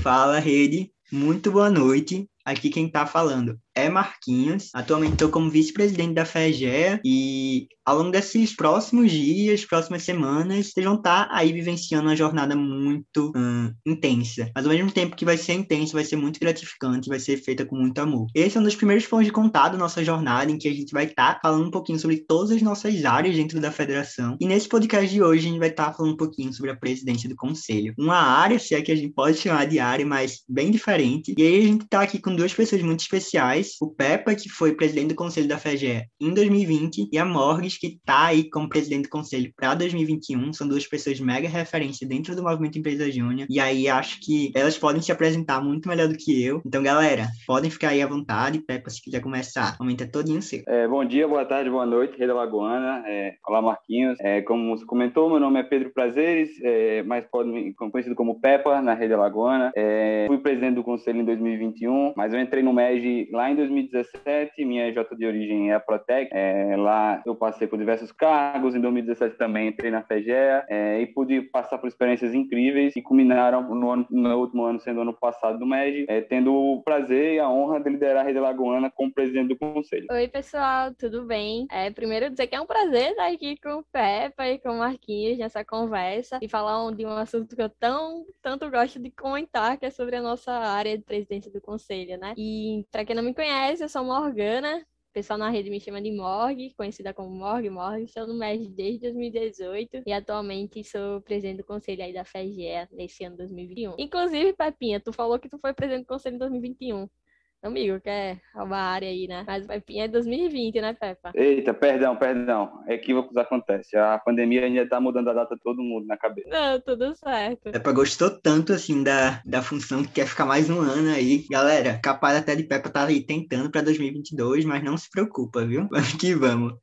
Fala, rede. Muito boa noite. Aqui quem tá falando é Marquinhos. Atualmente estou como vice-presidente da FEGEA e ao longo desses próximos dias, próximas semanas, vocês vão estar tá aí vivenciando uma jornada muito hum, intensa. Mas ao mesmo tempo que vai ser intensa, vai ser muito gratificante, vai ser feita com muito amor. Esse é um dos primeiros pontos de contato da nossa jornada, em que a gente vai estar tá falando um pouquinho sobre todas as nossas áreas dentro da federação. E nesse podcast de hoje, a gente vai estar tá falando um pouquinho sobre a presidência do conselho. Uma área, se é que a gente pode chamar de área, mas bem diferente. E aí a gente está aqui com duas pessoas muito especiais o Peppa, que foi presidente do conselho da FEGE em 2020, e a Morris, que está aí como presidente do conselho para 2021. São duas pessoas mega referência dentro do movimento Empresa Júnior. E aí acho que elas podem se apresentar muito melhor do que eu. Então, galera, podem ficar aí à vontade. Peppa, se quiser começar, é todinho seu. É, bom dia, boa tarde, boa noite, Rede Lagoana. É, olá, Marquinhos. É, como você comentou, meu nome é Pedro Prazeres, é, mas me conhecido como Peppa na Rede Lagoana. É, fui presidente do conselho em 2021, mas eu entrei no MEG lá em em 2017, minha J de origem é a Protec. É, lá eu passei por diversos cargos. Em 2017 também entrei na FEGEA é, e pude passar por experiências incríveis que culminaram no, ano, no último ano, sendo ano passado do MED, é, tendo o prazer e a honra de liderar a Rede Lagoana como presidente do conselho. Oi, pessoal, tudo bem? É, primeiro dizer que é um prazer estar aqui com o Peppa e com o Marquinhos nessa conversa e falar de um assunto que eu tão, tanto gosto de comentar, que é sobre a nossa área de presidência do conselho, né? E para quem não me conhece, eu sou Morgana. O pessoal na rede me chama de Morg, conhecida como Morg. Morg, estou no MED desde 2018 e atualmente sou presidente do conselho aí da FEGEA nesse ano 2021. Inclusive, Pepinha, tu falou que tu foi presidente do conselho em 2021. Amigo, quer roubar a área aí, né? Mas o Pepinha é 2020, né, Pepa? Eita, perdão, perdão. Equívocos acontecem. A pandemia ainda tá mudando a data de todo mundo na cabeça. Não, tudo certo. Peppa gostou tanto, assim, da, da função que quer ficar mais um ano aí. Galera, capaz até de Peppa tá aí tentando pra 2022, mas não se preocupa, viu? Vamos que vamos.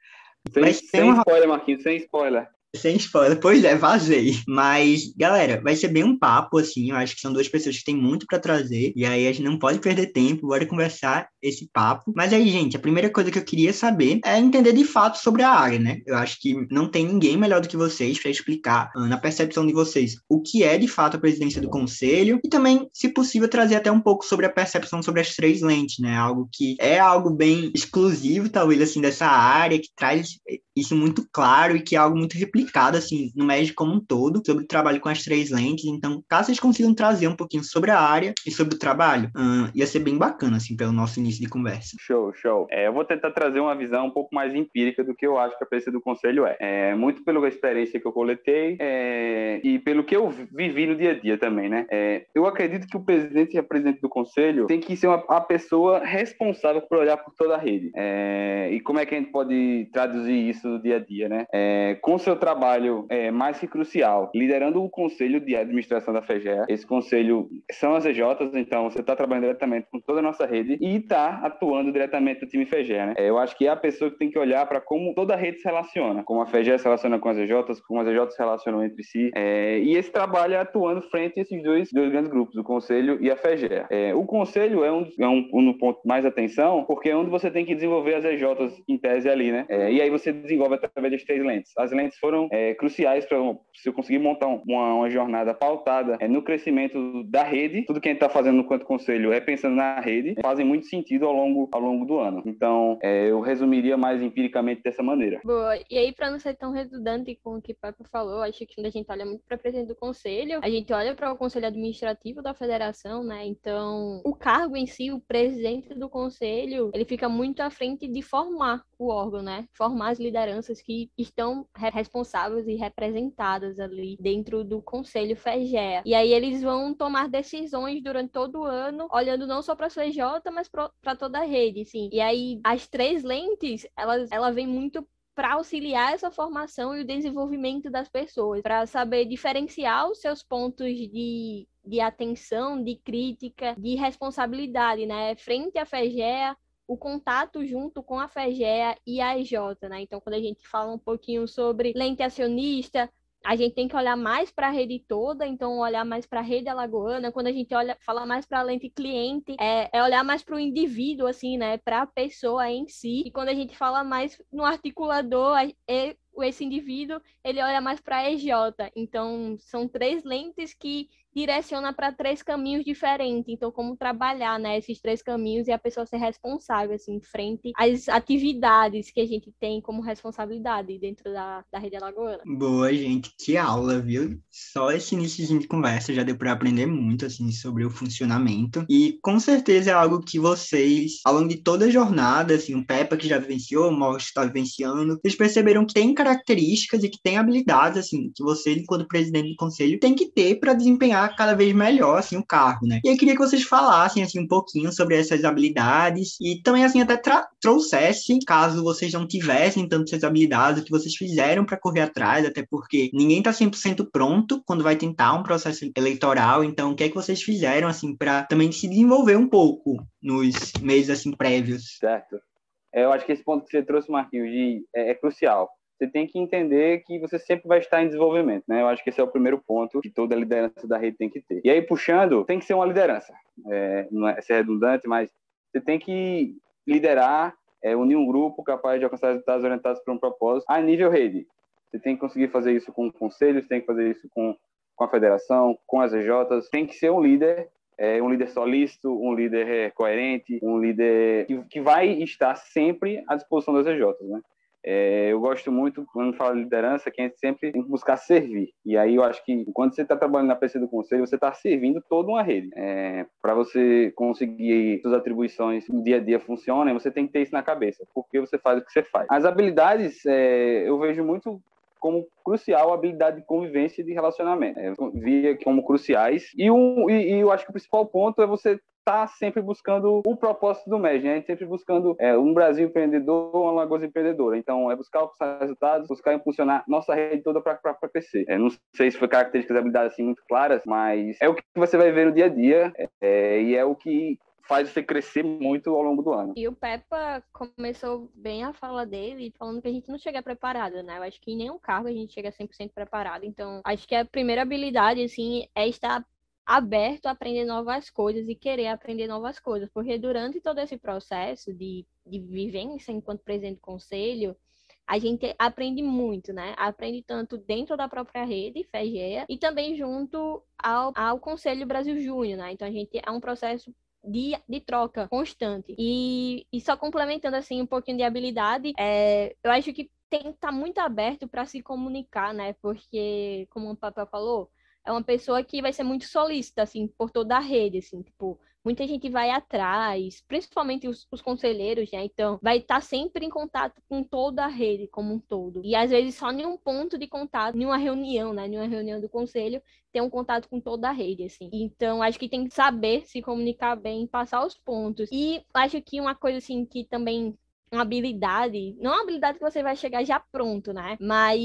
Sem, mas sem uma... spoiler, Marquinhos, sem spoiler. Sem spoiler, pois é, vazei. Mas, galera, vai ser bem um papo, assim. Eu acho que são duas pessoas que têm muito para trazer. E aí a gente não pode perder tempo, bora conversar esse papo. Mas aí, gente, a primeira coisa que eu queria saber é entender de fato sobre a área, né? Eu acho que não tem ninguém melhor do que vocês para explicar, ah, na percepção de vocês, o que é de fato a presidência do conselho. E também, se possível, trazer até um pouco sobre a percepção sobre as três lentes, né? Algo que é algo bem exclusivo, talvez, assim, dessa área, que traz isso muito claro e que é algo muito replicado explicado, assim, no médio como um todo, sobre o trabalho com as três lentes. Então, caso vocês consigam trazer um pouquinho sobre a área e sobre o trabalho, uh, ia ser bem bacana, assim, pelo nosso início de conversa. Show, show. É, eu vou tentar trazer uma visão um pouco mais empírica do que eu acho que a presença do conselho é. é muito pela experiência que eu coletei é, e pelo que eu vivi no dia a dia também, né? É, eu acredito que o presidente e a presidente do conselho tem que ser uma, a pessoa responsável por olhar por toda a rede. É, e como é que a gente pode traduzir isso no dia a dia, né? É, com seu trabalho trabalho é, mais que crucial, liderando o conselho de administração da FEGEA. Esse conselho são as EJs, então você está trabalhando diretamente com toda a nossa rede e está atuando diretamente no time FEGEA. Né? É, eu acho que é a pessoa que tem que olhar para como toda a rede se relaciona, como a FEGEA se relaciona com as EJs, como as EJs se relacionam entre si. É, e esse trabalho é atuando frente a esses dois, dois grandes grupos, o conselho e a FEGEA. É, o conselho é um, é um, um ponto mais atenção, porque é onde você tem que desenvolver as EJs em tese ali, né? É, e aí você desenvolve através das três lentes. As lentes foram é, cruciais para se eu conseguir montar uma, uma jornada pautada é, no crescimento da rede. Tudo que a gente está fazendo enquanto conselho é pensando na rede, fazem muito sentido ao longo, ao longo do ano. Então, é, eu resumiria mais empiricamente dessa maneira. Boa. E aí, para não ser tão redundante com o que o Pepe falou, acho que quando a gente olha muito para presidente do conselho, a gente olha para o conselho administrativo da federação, né? Então, o cargo em si, o presidente do conselho, ele fica muito à frente de formar o órgão, né? Formar as lideranças que estão responsáveis e representadas ali dentro do Conselho FEGEA. E aí eles vão tomar decisões durante todo o ano, olhando não só para a CJ, mas para toda a rede, sim. E aí as três lentes, elas, ela vem muito para auxiliar essa formação e o desenvolvimento das pessoas, para saber diferenciar os seus pontos de, de atenção, de crítica, de responsabilidade, né? Frente à FEGEA, o contato junto com a FEGEA e a EJ, né? Então, quando a gente fala um pouquinho sobre lente acionista, a gente tem que olhar mais para a rede toda, então olhar mais para a rede alagoana. Quando a gente olha, fala mais para a lente cliente, é, é olhar mais para o indivíduo, assim, né? Para a pessoa em si. E quando a gente fala mais no articulador, é, esse indivíduo ele olha mais para a EJ. Então, são três lentes que direciona para três caminhos diferentes. Então, como trabalhar, né, esses três caminhos e a pessoa ser responsável, assim, frente às atividades que a gente tem como responsabilidade dentro da, da rede alagoana. Boa, gente, que aula, viu? Só esse início de conversa já deu para aprender muito, assim, sobre o funcionamento. E com certeza é algo que vocês, ao longo de toda a jornada, assim, o Peppa que já vivenciou, o Morris está vivenciando, vocês perceberam que tem características e que tem habilidades, assim, que você, enquanto presidente do conselho, tem que ter para desempenhar cada vez melhor, assim, o cargo, né? E eu queria que vocês falassem, assim, um pouquinho sobre essas habilidades e também, assim, até trouxessem, caso vocês não tivessem tantas habilidades, o que vocês fizeram para correr atrás, até porque ninguém tá 100% pronto quando vai tentar um processo eleitoral, então o que é que vocês fizeram, assim, para também se desenvolver um pouco nos meses, assim, prévios? Certo. É, eu acho que esse ponto que você trouxe, Marquinhos, de, é, é crucial você tem que entender que você sempre vai estar em desenvolvimento, né? Eu acho que esse é o primeiro ponto que toda liderança da rede tem que ter. E aí, puxando, tem que ser uma liderança. É, não é ser redundante, mas você tem que liderar, é, unir um grupo capaz de alcançar resultados orientados por um propósito a nível rede. Você tem que conseguir fazer isso com conselhos, tem que fazer isso com, com a federação, com as EJs. Tem que ser um líder é, um líder solícito, um líder é, coerente, um líder que, que vai estar sempre à disposição das EJs, né? É, eu gosto muito, quando fala de liderança, que a gente sempre tem que buscar servir. E aí eu acho que quando você está trabalhando na PC do conselho, você está servindo toda uma rede. É, Para você conseguir suas atribuições no dia a dia funcionem, você tem que ter isso na cabeça, porque você faz o que você faz. As habilidades, é, eu vejo muito como crucial a habilidade de convivência e de relacionamento. É, via como cruciais. E, um, e, e, eu acho que o principal ponto é você está sempre buscando o propósito do MED, né? Sempre buscando é, um Brasil empreendedor, uma Lagoas empreendedora. Então, é buscar alcançar resultados, buscar impulsionar nossa rede toda para crescer. É, não sei se foi características de habilidade assim muito claras, mas é o que você vai ver no dia a dia é, e é o que faz você crescer muito ao longo do ano. E o Peppa começou bem a fala dele, falando que a gente não chega preparado, né? Eu acho que em nenhum cargo a gente chega 100% preparado. Então, acho que a primeira habilidade, assim, é estar aberto a aprender novas coisas e querer aprender novas coisas, porque durante todo esse processo de, de vivência enquanto presidente do conselho, a gente aprende muito, né? Aprende tanto dentro da própria rede, FEGEA, e também junto ao, ao Conselho Brasil Júnior, né? Então a gente é um processo de, de troca constante. E, e só complementando assim um pouquinho de habilidade, é, eu acho que tem que estar muito aberto para se comunicar, né? Porque, como o Papel falou, é uma pessoa que vai ser muito solícita, assim, por toda a rede, assim, tipo, muita gente vai atrás, principalmente os, os conselheiros, né? Então, vai estar tá sempre em contato com toda a rede como um todo. E às vezes só em um ponto de contato, em uma reunião, né? Em uma reunião do conselho, ter um contato com toda a rede, assim. Então, acho que tem que saber se comunicar bem, passar os pontos. E acho que uma coisa, assim, que também uma habilidade, não uma habilidade que você vai chegar já pronto, né? Mas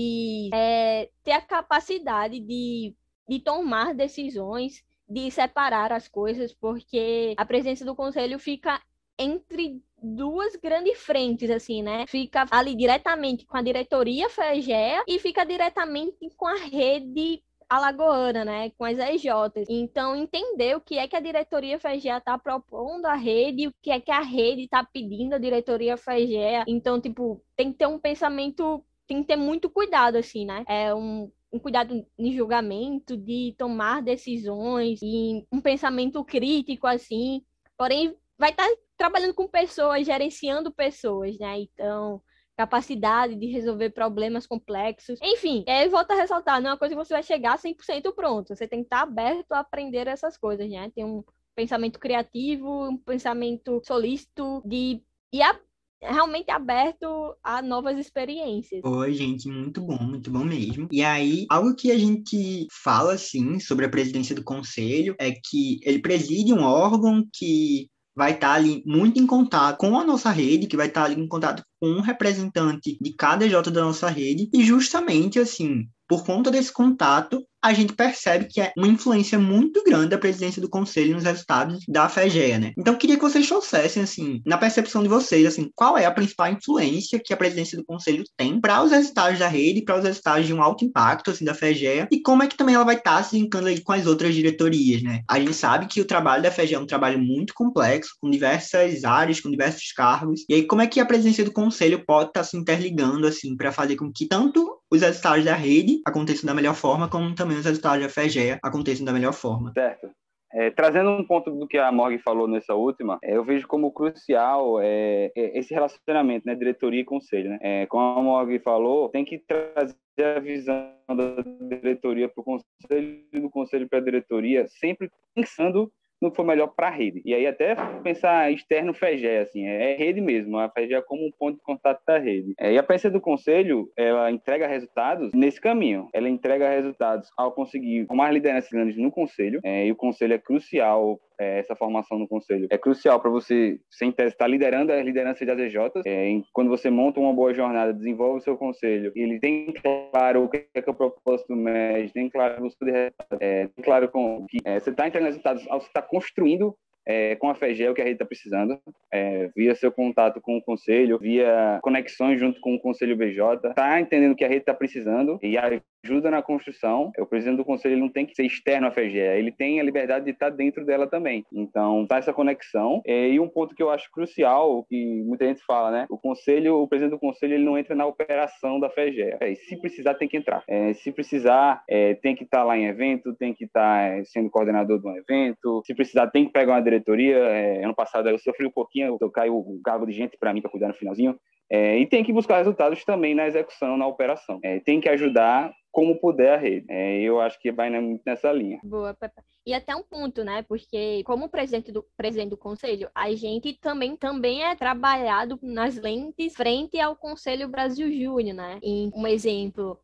é, ter a capacidade de de tomar decisões, de separar as coisas, porque a presença do conselho fica entre duas grandes frentes, assim, né? Fica ali diretamente com a diretoria FEGEA e fica diretamente com a rede alagoana, né, com as EJs. Então, entender o que é que a diretoria FEGEA está propondo à rede, o que é que a rede está pedindo à diretoria FEGEA. Então, tipo, tem que ter um pensamento, tem que ter muito cuidado, assim, né? É um um cuidado em julgamento, de tomar decisões, e um pensamento crítico, assim. Porém, vai estar trabalhando com pessoas, gerenciando pessoas, né? Então, capacidade de resolver problemas complexos. Enfim, é, volta a ressaltar, não é uma coisa que você vai chegar 100% pronto. Você tem que estar aberto a aprender essas coisas, né? Tem um pensamento criativo, um pensamento solícito de a realmente aberto a novas experiências. Oi, gente, muito bom, muito bom mesmo. E aí, algo que a gente fala, assim, sobre a presidência do conselho é que ele preside um órgão que vai estar ali muito em contato com a nossa rede, que vai estar ali em contato com um representante de cada J da nossa rede, e justamente assim, por conta desse contato, a gente percebe que é uma influência muito grande da presidência do conselho nos resultados da FEGEA, né? Então, queria que vocês trouxessem, assim, na percepção de vocês, assim, qual é a principal influência que a presidência do conselho tem para os resultados da rede, para os resultados de um alto impacto, assim, da FEGEA, e como é que também ela vai estar tá se linkando aí com as outras diretorias, né? A gente sabe que o trabalho da FEGEA é um trabalho muito complexo, com diversas áreas, com diversos cargos, e aí como é que a presidência do conselho pode estar tá se interligando, assim, para fazer com que tanto os resultados da rede aconteçam da melhor forma, como também os resultados da FEGEA aconteçam da melhor forma. Certo. É, trazendo um ponto do que a Morgan falou nessa última, é, eu vejo como crucial é, é esse relacionamento, né, diretoria e conselho. Né? É, como a Morgan falou, tem que trazer a visão da diretoria para o conselho do conselho para a diretoria, sempre pensando que for melhor para a rede. E aí até pensar externo FEGE, assim, é, é rede mesmo, a FEGE é como um ponto de contato da rede. É, e a peça do conselho, ela entrega resultados nesse caminho. Ela entrega resultados ao conseguir mais lideranças grandes no conselho, é, e o conselho é crucial é, essa formação no conselho é crucial para você, sem tese, estar tá liderando as lideranças das EJs. É, quando você monta uma boa jornada, desenvolve o seu conselho, ele tem claro o que é, que é o propósito do tem claro o é, tem claro com que é, você está entregando resultados, você está construindo é, com a FEGEL que a rede está precisando, é, via seu contato com o conselho, via conexões junto com o conselho BJ, está entendendo que a rede está precisando e ajuda na construção. O presidente do conselho não tem que ser externo à FEGE, ele tem a liberdade de estar dentro dela também. Então, tá essa conexão. É, e um ponto que eu acho crucial, que muita gente fala, né? O conselho, o presidente do conselho, ele não entra na operação da FEGE. É, se precisar, tem que entrar. É, se precisar, é, tem que estar tá lá em evento, tem que estar tá, sendo coordenador de um evento. Se precisar, tem que pegar uma diretoria. É, ano passado eu sofri um pouquinho, eu caiu o cargo de gente para mim para cuidar no finalzinho. É, e tem que buscar resultados também na execução, na operação. É, tem que ajudar como puder a rede. É, eu acho que vai muito nessa linha. Boa, Pepe. E até um ponto, né? Porque como presidente do presidente do conselho, a gente também também é trabalhado nas lentes frente ao Conselho Brasil Júnior, né? Em um exemplo,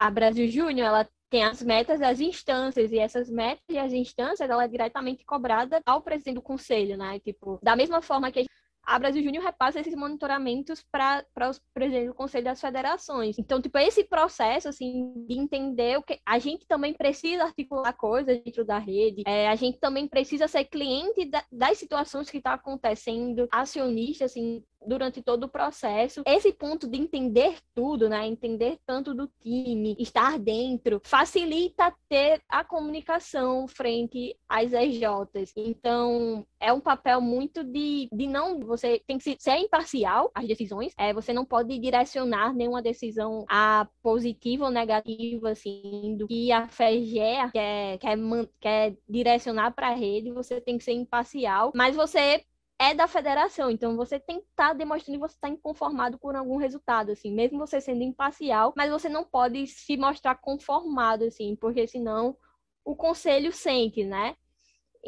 a Brasil Júnior, ela tem as metas as instâncias, e essas metas e as instâncias, ela é diretamente cobrada ao presidente do conselho, né? Tipo, da mesma forma que a Brasil Júnior repassa esses monitoramentos para os presidentes do Conselho das Federações. Então, tipo, esse processo, assim, de entender o que a gente também precisa articular coisas dentro da rede, é, a gente também precisa ser cliente da, das situações que estão tá acontecendo, acionista, assim, durante todo o processo. Esse ponto de entender tudo, né? Entender tanto do time, estar dentro, facilita ter a comunicação frente às EJs. Então, é um papel muito de, de não. Você tem que ser imparcial às decisões. É, você não pode direcionar nenhuma decisão a positiva ou negativa, assim, do que a FEGE quer, quer, quer direcionar para a rede. Você tem que ser imparcial, mas você é da federação, então você tem que estar tá demonstrando que você está inconformado com algum resultado, assim, mesmo você sendo imparcial, mas você não pode se mostrar conformado, assim, porque senão o conselho sente, né?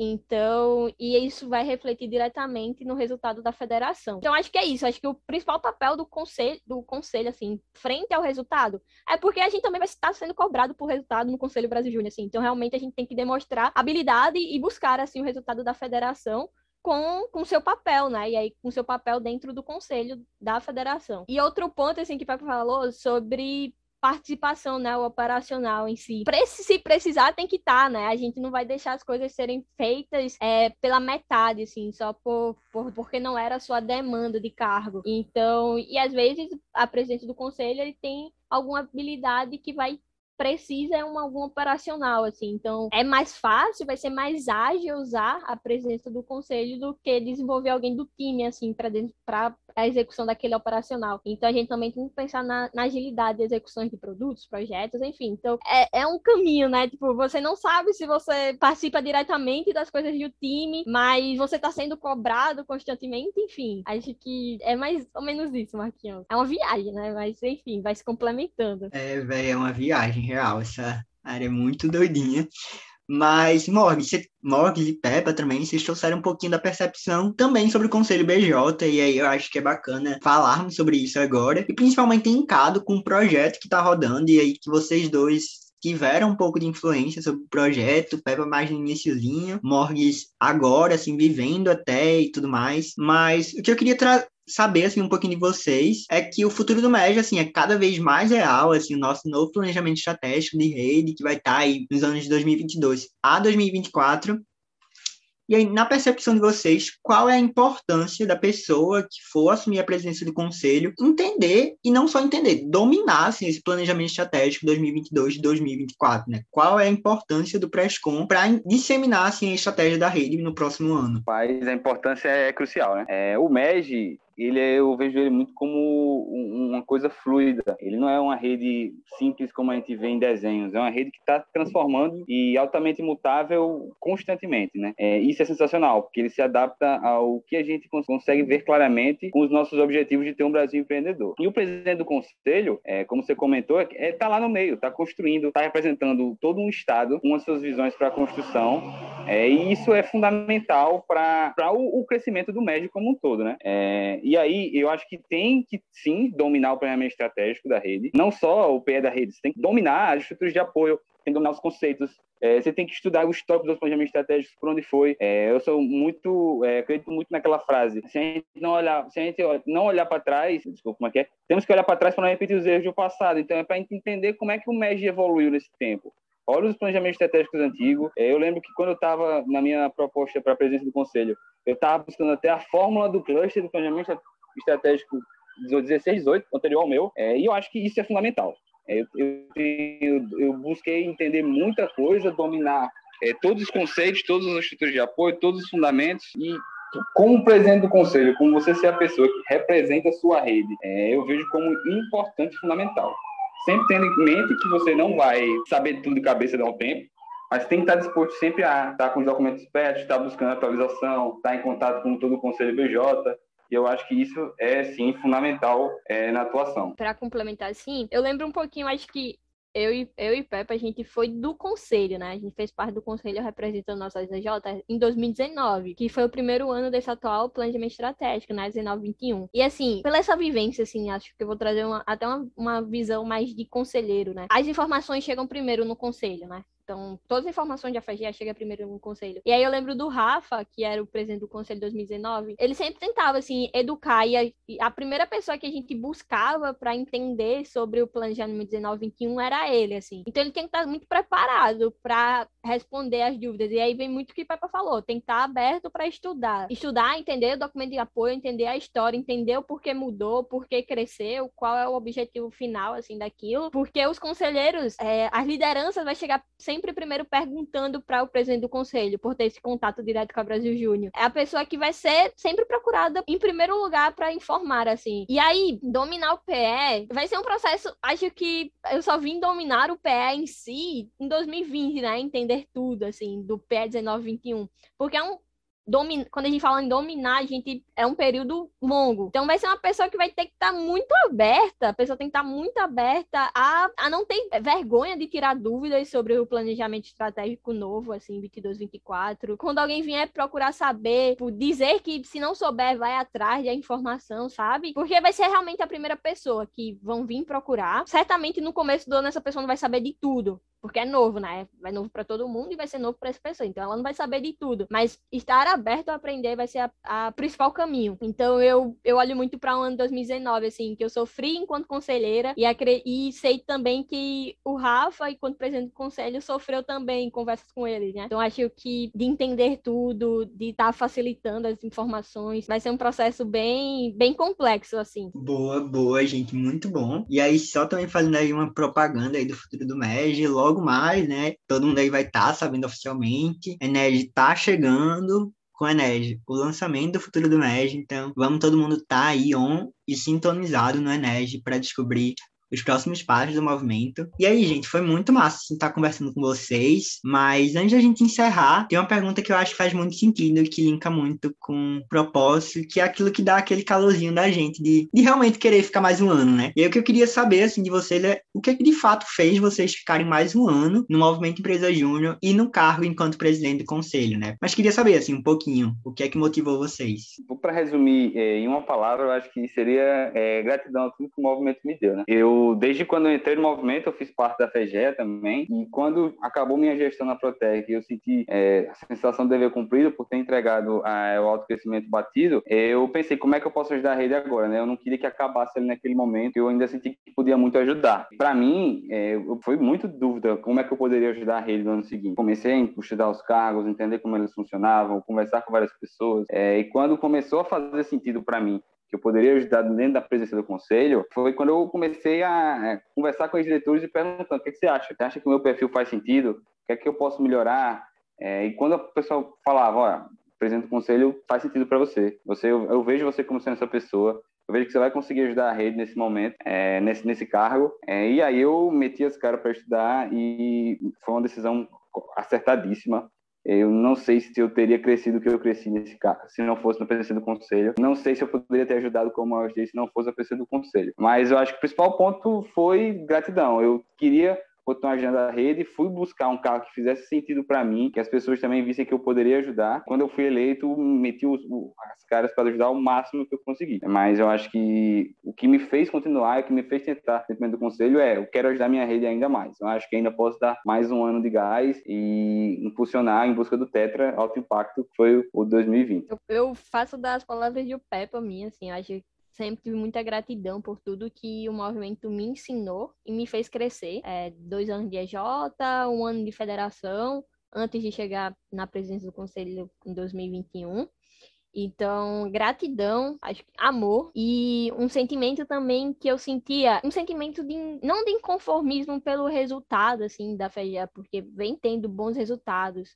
Então, e isso vai refletir diretamente no resultado da federação. Então, acho que é isso. Acho que o principal papel do conselho, do conselho, assim, frente ao resultado, é porque a gente também vai estar sendo cobrado por resultado no Conselho Brasil Júnior, assim. Então, realmente, a gente tem que demonstrar habilidade e buscar, assim, o resultado da federação com com seu papel, né? E aí com seu papel dentro do conselho da federação. E outro ponto assim que o Pepe falou sobre participação, né, o operacional em si. Se precisar, tem que estar, tá, né? A gente não vai deixar as coisas serem feitas é, pela metade, assim, só por, por, porque não era a sua demanda de cargo. Então, e às vezes a presidente do conselho ele tem alguma habilidade que vai precisa é um, algum operacional, assim. Então, é mais fácil, vai ser mais ágil usar a presença do conselho do que desenvolver alguém do time, assim, para a execução daquele operacional. Então, a gente também tem que pensar na, na agilidade de execuções de produtos, projetos, enfim. Então, é, é um caminho, né? Tipo, você não sabe se você participa diretamente das coisas do time, mas você está sendo cobrado constantemente, enfim. Acho que é mais ou menos isso, Marquinhos. É uma viagem, né? Mas, enfim, vai se complementando. É, velho, é uma viagem real. Essa área é muito doidinha. Mas, Morg, Morg e Peppa também, vocês trouxeram um pouquinho da percepção também sobre o Conselho BJ, e aí eu acho que é bacana falarmos sobre isso agora, e principalmente linkado com o projeto que está rodando, e aí que vocês dois tiveram um pouco de influência sobre o projeto, Peppa mais no iníciozinho, Morgues agora, assim, vivendo até e tudo mais, mas o que eu queria trazer saber assim um pouquinho de vocês é que o futuro do MEG assim é cada vez mais real assim o nosso novo planejamento estratégico de rede que vai estar tá aí nos anos de 2022 a 2024 e aí, na percepção de vocês, qual é a importância da pessoa que for assumir a presidência do conselho entender, e não só entender, dominar assim, esse planejamento estratégico 2022 e 2024, né? Qual é a importância do Prescom para disseminar assim, a estratégia da rede no próximo ano? Mas a importância é crucial, né? É, o MEG ele é, eu vejo ele muito como uma coisa fluida. Ele não é uma rede simples como a gente vê em desenhos, é uma rede que está transformando e altamente mutável constantemente, né? É, isso é sensacional, porque ele se adapta ao que a gente consegue ver claramente com os nossos objetivos de ter um Brasil empreendedor. E o presidente do conselho, é, como você comentou, está é, tá lá no meio, está construindo, está representando todo um estado com as suas visões para a construção, é, e isso é fundamental para o, o, crescimento do médio como um todo, né? É, e aí eu acho que tem que sim dominar o planejamento estratégico da rede, não só o PE da rede, você tem que dominar as estruturas de apoio, tem que dominar os conceitos, é, você tem que estudar o histórico dos planejamentos estratégicos, por onde foi. É, eu sou muito, é, acredito muito naquela frase. Se a gente não olhar, se a gente não olhar para trás, desculpa, como é que é? Temos que olhar para trás para não repetir os erros do passado. Então é para entender como é que o MEG evoluiu nesse tempo. Olha os planejamentos estratégicos antigos. É, eu lembro que quando eu estava na minha proposta para a presidência do conselho, eu estava buscando até a fórmula do cluster do planejamento estratégico 16, 18, anterior ao meu, é, e eu acho que isso é fundamental. É, eu, eu, eu, busquei entender muita coisa, dominar é, todos os conceitos, todas as estruturas de apoio, todos os fundamentos e como presidente do conselho, como você ser a pessoa que representa a sua rede, eu vejo como importante e fundamental. Sempre tendo em mente que você não vai saber tudo de cabeça dar um tempo, mas tem que estar disposto sempre a estar com os documentos perto, estar buscando atualização, estar em contato com todo o conselho BJ, e eu acho que isso é, sim, fundamental é, na atuação. Para complementar, sim, eu lembro um pouquinho, acho que eu e, eu e Pepe, a gente foi do conselho, né? A gente fez parte do conselho representando nossa SJ em 2019, que foi o primeiro ano desse atual planejamento estratégico, né? 19-21. E assim, pela essa vivência, assim, acho que eu vou trazer uma, até uma, uma visão mais de conselheiro, né? As informações chegam primeiro no conselho, né? Então, todas as informações de FGA chegam primeiro no conselho. E aí eu lembro do Rafa, que era o presidente do conselho 2019, ele sempre tentava, assim, educar. E a, e a primeira pessoa que a gente buscava para entender sobre o planejamento 19-21 era ele, assim. Então, ele tem que estar muito preparado para responder as dúvidas. E aí vem muito o que o Pepa falou, tem que estar aberto para estudar. Estudar, entender o documento de apoio, entender a história, entender o porquê mudou, porquê cresceu, qual é o objetivo final, assim, daquilo. Porque os conselheiros, é, as lideranças vai chegar sempre sempre primeiro perguntando para o presidente do conselho, por ter esse contato direto com a Brasil Júnior. É a pessoa que vai ser sempre procurada em primeiro lugar para informar, assim. E aí, dominar o PE vai ser um processo, acho que eu só vim dominar o PE em si em 2020, né? Entender tudo, assim, do PE 1921. Porque é um domin... quando a gente fala em dominar, a gente é um período longo. Então vai ser uma pessoa que vai ter que estar tá muito aberta, a pessoa tem que estar tá muito aberta a, a não ter vergonha de tirar dúvidas sobre o planejamento estratégico novo, assim, 22, 24. Quando alguém vier procurar saber, dizer que se não souber, vai atrás da informação, sabe? Porque vai ser realmente a primeira pessoa que vão vir procurar. Certamente no começo do ano essa pessoa não vai saber de tudo, porque é novo, né? Vai novo para todo mundo e vai ser novo para essa pessoa. Então ela não vai saber de tudo, mas estar aberto a aprender vai ser a, a principal caminho. Então eu, eu olho muito para o um ano 2019, assim, que eu sofri enquanto conselheira e, e sei também que o Rafa, enquanto presidente do conselho, sofreu também em conversas com ele, né? Então acho que de entender tudo, de estar tá facilitando as informações, vai ser um processo bem, bem complexo, assim. Boa, boa, gente, muito bom. E aí, só também fazendo aí uma propaganda aí do futuro do MEG, logo logo mais, né? Todo mundo aí vai estar tá sabendo oficialmente. Ened está chegando com a Ened, o lançamento do futuro do MEG. Então, vamos todo mundo estar tá aí on e sintonizado no Ened para descobrir os próximos passos do movimento. E aí, gente, foi muito massa estar conversando com vocês, mas antes da gente encerrar, tem uma pergunta que eu acho que faz muito sentido, que linka muito com propósito, que é aquilo que dá aquele calorzinho da gente, de, de realmente querer ficar mais um ano, né? E aí, o que eu queria saber, assim, de vocês é o que, é que de fato fez vocês ficarem mais um ano no Movimento Empresa Júnior e no cargo enquanto presidente do conselho, né? Mas queria saber, assim, um pouquinho, o que é que motivou vocês? Para resumir é, em uma palavra, eu acho que seria é, gratidão a tudo que o movimento me deu, né? Eu desde quando eu entrei no movimento, eu fiz parte da FEGE também, e quando acabou minha gestão na Protec, eu senti é, a sensação de dever cumprido por ter entregado a, o alto crescimento batido, eu pensei, como é que eu posso ajudar a rede agora, né? Eu não queria que acabasse ali naquele momento, eu ainda senti que podia muito ajudar. Para mim, é, foi muito dúvida como é que eu poderia ajudar a rede no ano seguinte. Comecei a estudar os cargos, entender como eles funcionavam, conversar com várias pessoas, é, e quando começou a fazer sentido para mim que eu poderia ajudar dentro da presença do conselho, foi quando eu comecei a é, conversar com os diretores e perguntando o que, é que você acha? Você acha que o meu perfil faz sentido? O que é que eu posso melhorar? É, e quando o pessoal falava, olha, presidente do conselho faz sentido para você. Você eu, eu, vejo você como sendo essa pessoa. Eu vejo que você vai conseguir ajudar a rede nesse momento, é, nesse, nesse cargo. É, e aí eu meti as caras para estudar e foi uma decisão acertadíssima. Eu não sei se eu teria crescido o que eu cresci nesse cargo se não fosse no presidente do conselho. Não sei se eu poderia ter ajudado como eu ajudei se não fosse a presidente do conselho. Mas eu acho que o principal ponto foi gratidão. Eu queria continuar ajudando a rede, fui buscar um carro que fizesse sentido para mim, que as pessoas também vissem que eu poderia ajudar. Quando eu fui eleito, meti os, as caras para ajudar o máximo que eu consegui. Mas eu acho que o que me fez continuar, o que me fez tentar dentro do conselho é, eu quero ajudar minha rede ainda mais. Eu acho que ainda posso dar mais um ano de gás e impulsionar em busca do Tetra alto impacto, que foi o 2020. Eu, eu faço das palavras de para mim, assim, acho sempre tive muita gratidão por tudo que o movimento me ensinou e me fez crescer. É, dois anos de EJ, um ano de federação, antes de chegar na presidência do conselho em 2021. Então, gratidão, amor e um sentimento também que eu sentia, um sentimento de não de inconformismo pelo resultado assim da FEGEA, porque vem tendo bons resultados,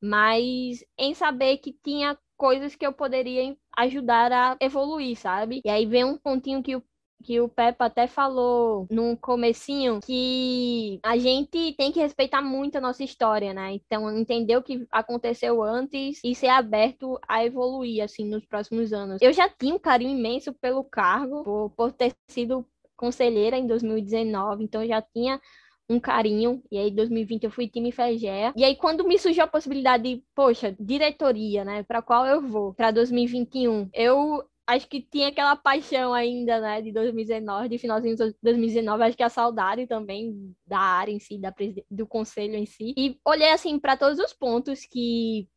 mas em saber que tinha coisas que eu poderia ajudar a evoluir, sabe? E aí vem um pontinho que o que o Peppa até falou no comecinho que a gente tem que respeitar muito a nossa história, né? Então, entender o que aconteceu antes e ser aberto a evoluir, assim, nos próximos anos. Eu já tinha um carinho imenso pelo cargo, por, por ter sido conselheira em 2019, então já tinha um carinho. E aí, em 2020, eu fui time Fegea. E aí, quando me surgiu a possibilidade de, poxa, diretoria, né? Para qual eu vou? Para 2021. Eu acho que tinha aquela paixão ainda, né, de 2019, de finalzinho de 2019, acho que a saudade também da área em si, da do conselho em si. E olhei assim para todos os pontos que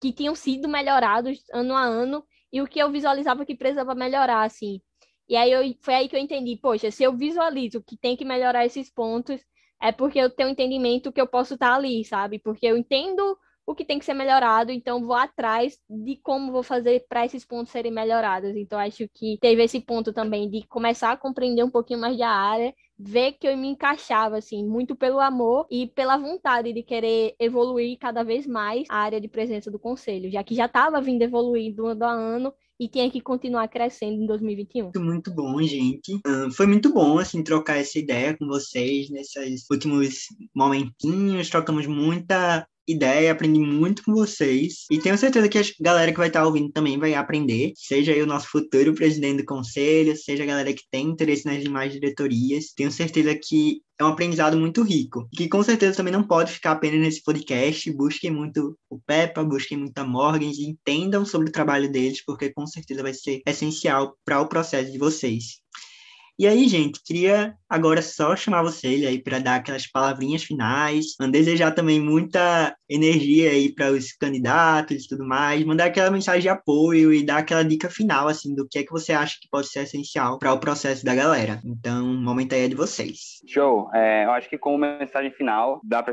que tinham sido melhorados ano a ano e o que eu visualizava que precisava melhorar assim. E aí eu, foi aí que eu entendi, poxa, se eu visualizo que tem que melhorar esses pontos, é porque eu tenho um entendimento que eu posso estar ali, sabe? Porque eu entendo o que tem que ser melhorado, então vou atrás de como vou fazer para esses pontos serem melhorados. Então acho que teve esse ponto também de começar a compreender um pouquinho mais da área, ver que eu me encaixava assim, muito pelo amor e pela vontade de querer evoluir cada vez mais a área de presença do conselho, já que já estava vindo evoluindo ano a ano e tinha que continuar crescendo em 2021. Muito, bom, gente. Uh, foi muito bom, assim, trocar essa ideia com vocês nesses últimos momentinhos. Trocamos muita ideia, aprendi muito com vocês. E tenho certeza que a galera que vai estar ouvindo também vai aprender. Seja aí o nosso futuro presidente do conselho, seja a galera que tem interesse nas demais diretorias. Tenho certeza que é um aprendizado muito rico, que com certeza também não pode ficar apenas nesse podcast. Busquem muito o Peppa, busquem muito a Morgan e entendam sobre o trabalho deles, porque com certeza vai ser essencial para o processo de vocês. E aí, gente, queria agora só chamar vocês aí para dar aquelas palavrinhas finais, desejar também muita energia aí para os candidatos e tudo mais, mandar aquela mensagem de apoio e dar aquela dica final, assim, do que é que você acha que pode ser essencial para o processo da galera. Então, o momento aí é de vocês. Show. É, eu acho que como mensagem final, dá para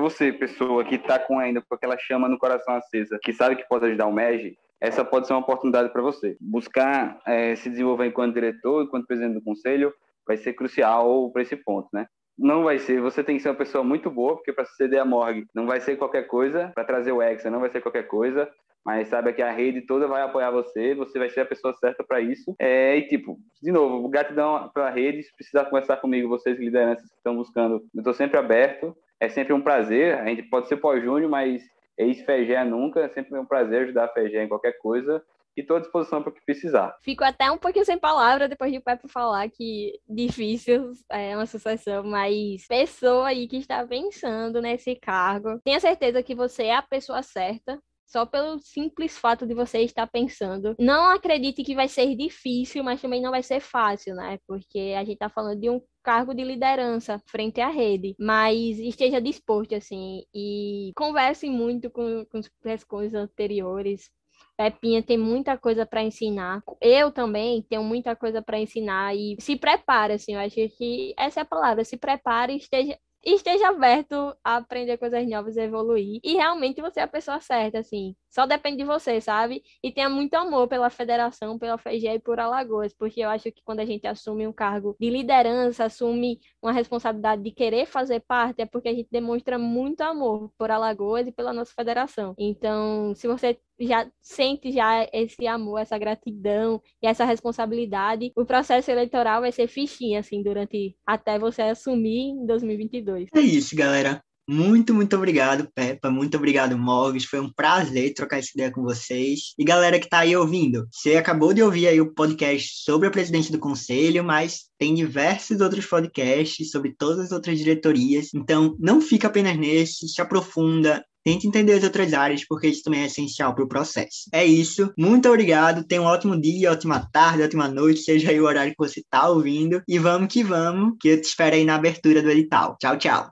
você, pessoa que está com ainda com aquela chama no coração acesa, que sabe que pode ajudar o MEG, essa pode ser uma oportunidade para você. Buscar é, se desenvolver enquanto diretor, enquanto presidente do conselho, vai ser crucial para esse ponto, né? Não vai ser, você tem que ser uma pessoa muito boa, porque para ceder a morgue não vai ser qualquer coisa, para trazer o Hexa não vai ser qualquer coisa, mas sabe que a rede toda vai apoiar você, você vai ser a pessoa certa para isso. É, e tipo, de novo, gratidão para a rede, se precisar conversar comigo, vocês lideranças que estão buscando, eu estou sempre aberto, é sempre um prazer, a gente pode ser pós-júnior, mas ex-FEGÉ nunca, é sempre um prazer ajudar a FEGÉ em qualquer coisa e estou à disposição para o que precisar. Fico até um pouquinho sem palavra depois de o Pepe falar que difícil é uma sucessão, mas pessoa aí que está pensando nesse cargo, tenha certeza que você é a pessoa certa só pelo simples fato de você estar pensando. Não acredite que vai ser difícil, mas também não vai ser fácil, né? Porque a gente está falando de um cargo de liderança frente à rede, mas esteja disposto, assim, e converse muito com, com as coisas anteriores, Pepinha tem muita coisa para ensinar. Eu também tenho muita coisa para ensinar e se prepare, assim, eu acho que essa é a palavra, se prepare e esteja esteja aberto a aprender coisas novas e evoluir. E realmente você é a pessoa certa, assim. Só depende de você, sabe? E tenha muito amor pela federação, pela FGE e por Alagoas, porque eu acho que quando a gente assume um cargo de liderança, assume uma responsabilidade de querer fazer parte, é porque a gente demonstra muito amor por Alagoas e pela nossa federação. Então, se você já sente já esse amor, essa gratidão e essa responsabilidade, o processo eleitoral vai ser fichinha, assim, durante até você assumir em 2022. É isso, galera. Muito, muito obrigado, Peppa. Muito obrigado, Morgs. Foi um prazer trocar essa ideia com vocês. E galera que tá aí ouvindo, você acabou de ouvir aí o podcast sobre a presidente do conselho, mas tem diversos outros podcasts sobre todas as outras diretorias. Então, não fica apenas nesse, se aprofunda, Tente entender as outras áreas, porque isso também é essencial para o processo. É isso. Muito obrigado. Tenha um ótimo dia, ótima tarde, ótima noite, seja aí o horário que você está ouvindo. E vamos que vamos, que eu te espero aí na abertura do edital. Tchau, tchau.